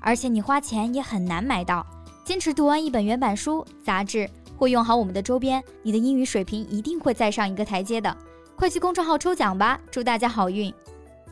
而且你花钱也很难买到。坚持读完一本原版书、杂志，或用好我们的周边，你的英语水平一定会再上一个台阶的。快去公众号抽奖吧，祝大家好运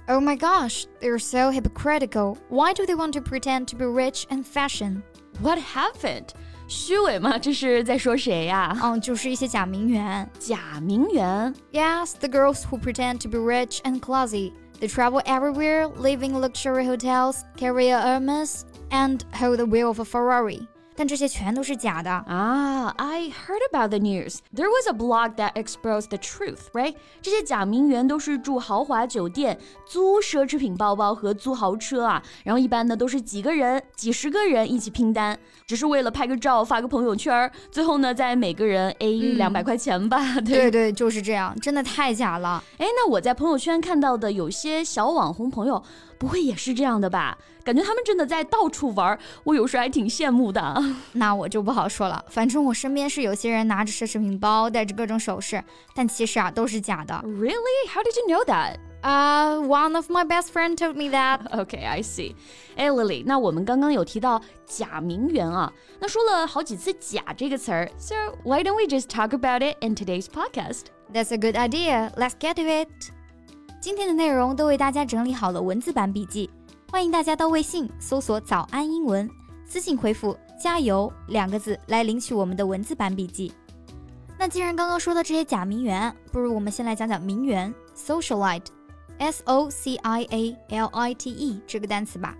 ！Oh my gosh, they're so hypocritical. Why do they want to pretend to be rich and fashion? What happened? 虚伪吗？这是在说谁呀？嗯，就是一些假名媛。假名媛？Yes, the girls who pretend to be rich and classy. They travel everywhere, live in luxury hotels, carry a Hermes, and hold the wheel of a Ferrari. 但这些全都是假的啊！I heard about the news. There was a blog that exposed the truth, right? 这些假名媛都是住豪华酒店、租奢侈品包包和租豪车啊，然后一般呢都是几个人、几十个人一起拼单，只是为了拍个照、发个朋友圈，最后呢再每个人 A 两百块钱吧。对对，就是这样，真的太假了。哎，那我在朋友圈看到的有些小网红朋友。不会也是这样的吧？感觉他们真的在到处玩，我有时还挺羡慕的。那我就不好说了，反正我身边是有些人拿着奢侈品包，戴着各种首饰，但其实啊都是假的。Really? How did you know that? Uh, one of my best friend told me that. Okay, I see. 哎，Lily，那我们刚刚有提到假名媛啊，那说了好几次“假”这个词儿，So why don't we just talk about it in today's podcast? That's a good idea. Let's get to it. 今天的内容都为大家整理好了文字版笔记，欢迎大家到微信搜索“早安英文”，私信回复“加油”两个字来领取我们的文字版笔记。那既然刚刚说到这些假名媛，不如我们先来讲讲名媛 （socialite），S O C I A L I T E 这个单词吧。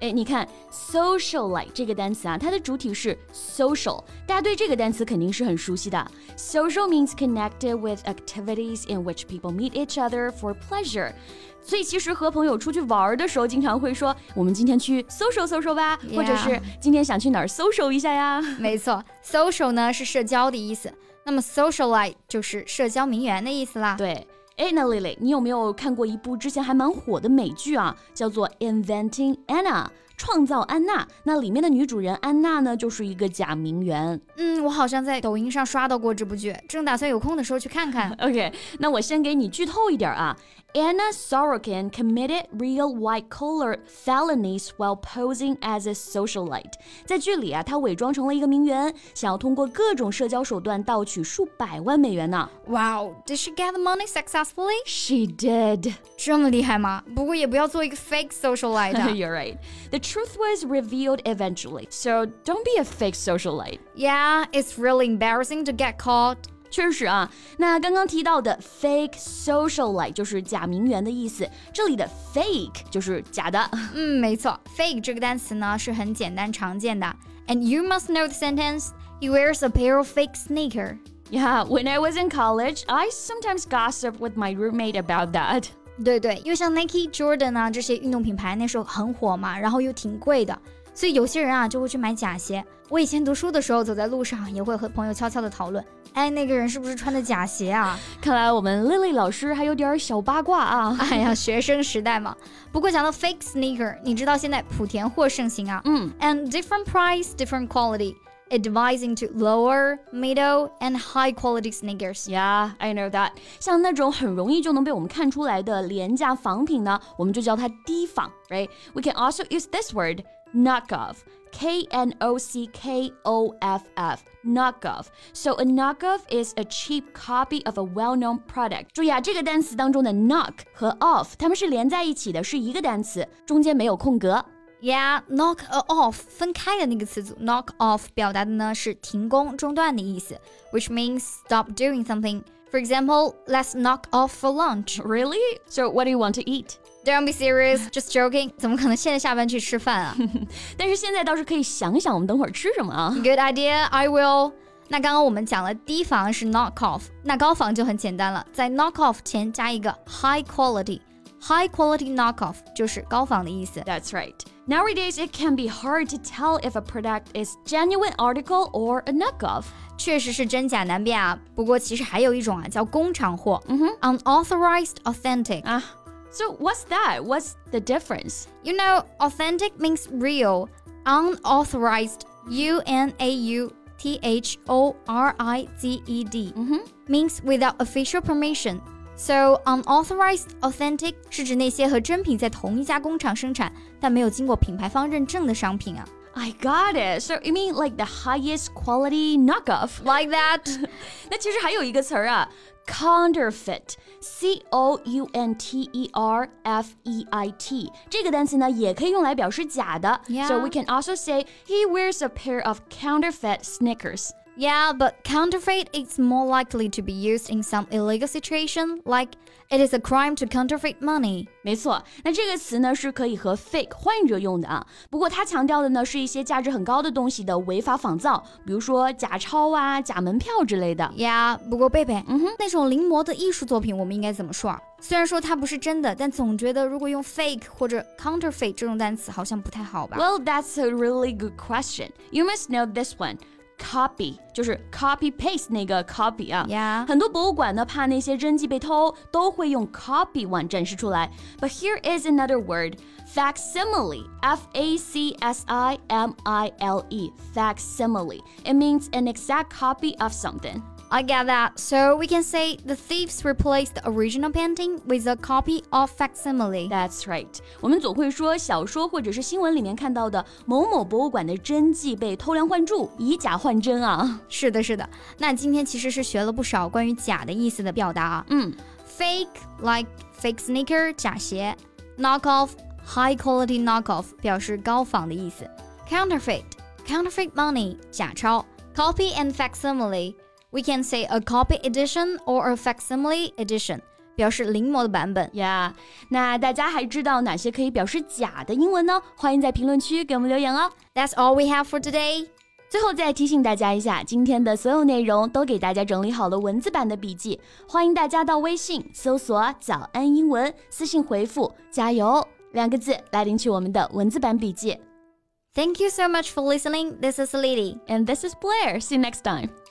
哎，你看 socialite 这个单词啊，它的主体是 social，大家对这个单词肯定是很熟悉的。Social means connected with activities in which people meet each other for pleasure。所以其实和朋友出去玩的时候，经常会说我们今天去 social social 吧，或者是今天想去哪儿 social 一下呀。没错，social 呢是社交的意思，那么 socialite 就是社交名媛的意思啦。对。哎，那蕾蕾，你有没有看过一部之前还蛮火的美剧啊？叫做《Inventing Anna》，创造安娜。那里面的女主人安娜呢，就是一个假名媛。嗯，我好像在抖音上刷到过这部剧，正打算有空的时候去看看。OK，那我先给你剧透一点啊。Anna Sorokin committed real white-collar felonies while posing as a socialite。在剧里啊，她伪装成了一个名媛，想要通过各种社交手段盗取数百万美元呢。Wow, did she get the money successfully? She did. 这么厉害吗？不过也不要做一个 fake socialite. You're right. The truth was revealed eventually, so don't be a fake socialite. Yeah, it's really embarrassing to get caught. 确实啊，那刚刚提到的 fake socialite 就是假名媛的意思，这里的 fake 就是假的。嗯，没错，fake 这个单词呢是很简单常见的。And you must know the sentence. He wears a pair of fake sneaker. Yeah, when I was in college, I sometimes gossip with my roommate about that. 对对，因为像 Nike、Jordan 啊这些运动品牌那时候很火嘛，然后又挺贵的。所以有些人啊就会去买假鞋。我以前读书的时候，走在路上也会和朋友悄悄的讨论，哎，那个人是不是穿的假鞋啊？看来我们 Lily 老师还有点小八卦啊。哎呀，学生时代嘛。不过讲到 fake sneaker，你知道现在莆田货盛行啊。嗯。And different price, different quality. It divides into lower, middle, and high quality sneakers. Yeah, I know that. 像那种很容易就能被我们看出来的廉价仿品呢，我们就叫它低仿，right? We can also use this word knockoff. K N O C K O F F, knockoff. So a knockoff is a cheap copy of a well-known product. 注意啊，这个单词当中的 knock 和 off 它们是连在一起的，是一个单词，中间没有空格。 Yeah, knock off 分开的那个词组，knock off 表达的呢是停工、中断的意思，which means stop doing something. For example, let's knock off for lunch. Really? So what do you want to eat? Don't be serious, just joking. 怎么可能现在下班去吃饭啊？但是现在倒是可以想想，我们等会儿吃什么啊？Good idea, I will. 那刚刚我们讲了低仿是 knock off，那高仿就很简单了，在 knock off 前加一个 high quality，high quality knock off 就是高仿的意思。That's right. Nowadays, it can be hard to tell if a product is genuine article or a knockoff. 确实是真假难辨啊。不过其实还有一种啊，叫工厂货，嗯哼，unauthorized authentic 啊。So what's that? What's the difference? You know, authentic means real. Unauthorized, U N A U T H O R I Z E D, means without official permission. So unauthorized authentic 是指那些和真品在同一家工厂生产，但没有经过品牌方认证的商品啊。I got it. So you mean like the highest quality knockoff? Like that? 那其实还有一个词儿啊，counterfeit。C O U N T E R F E I T 这个单词呢，也可以用来表示假的。Yeah. So we can also say he wears a pair of counterfeit sneakers. Yeah, but counterfeit is more likely to be used in some illegal situation, like it is a crime to counterfeit money. 没错，那这个词呢是可以和 fake 换着用的啊。不过它强调的呢是一些价值很高的东西的违法仿造，比如说假钞啊、假门票之类的。Yeah，不过贝贝，嗯哼，那种临摹的艺术作品，我们应该怎么说啊？虽然说它不是真的，但总觉得如果用 fake 或者 counterfeit 这种单词，好像不太好吧？Well, that's a really good question. You must know this one. copy 就是 copy paste 那个 copy 啊。Yeah. 很多博物馆呢，怕那些真迹被偷，都会用 copy 碗展示出来。But here is another word. Facsimile, F A C S I M I L E, facsimile. It means an exact copy of something. I get that. So we can say the thieves replaced the original painting with a copy of facsimile. That's right. 我们总会说小说或者是新闻里面看到的某某博物馆的真迹被偷梁换柱，以假换真啊。是的，是的。那今天其实是学了不少关于假的意思的表达啊。嗯，fake like fake sneaker 假鞋，knockoff high quality knockoff 表示高仿的意思，counterfeit counterfeit money 假钞，copy and facsimile。 we can say a copy edition or a facsimile edition，表示临摹的版本。Yeah，那大家还知道哪些可以表示假的英文呢？欢迎在评论区给我们留言哦。That's all we have for today。最后再提醒大家一下，今天的所有内容都给大家整理好了文字版的笔记，欢迎大家到微信搜索“早安英文”，私信回复“加油”两个字来领取我们的文字版笔记。Thank you so much for listening. This is Lily. And this is Blair. See you next time.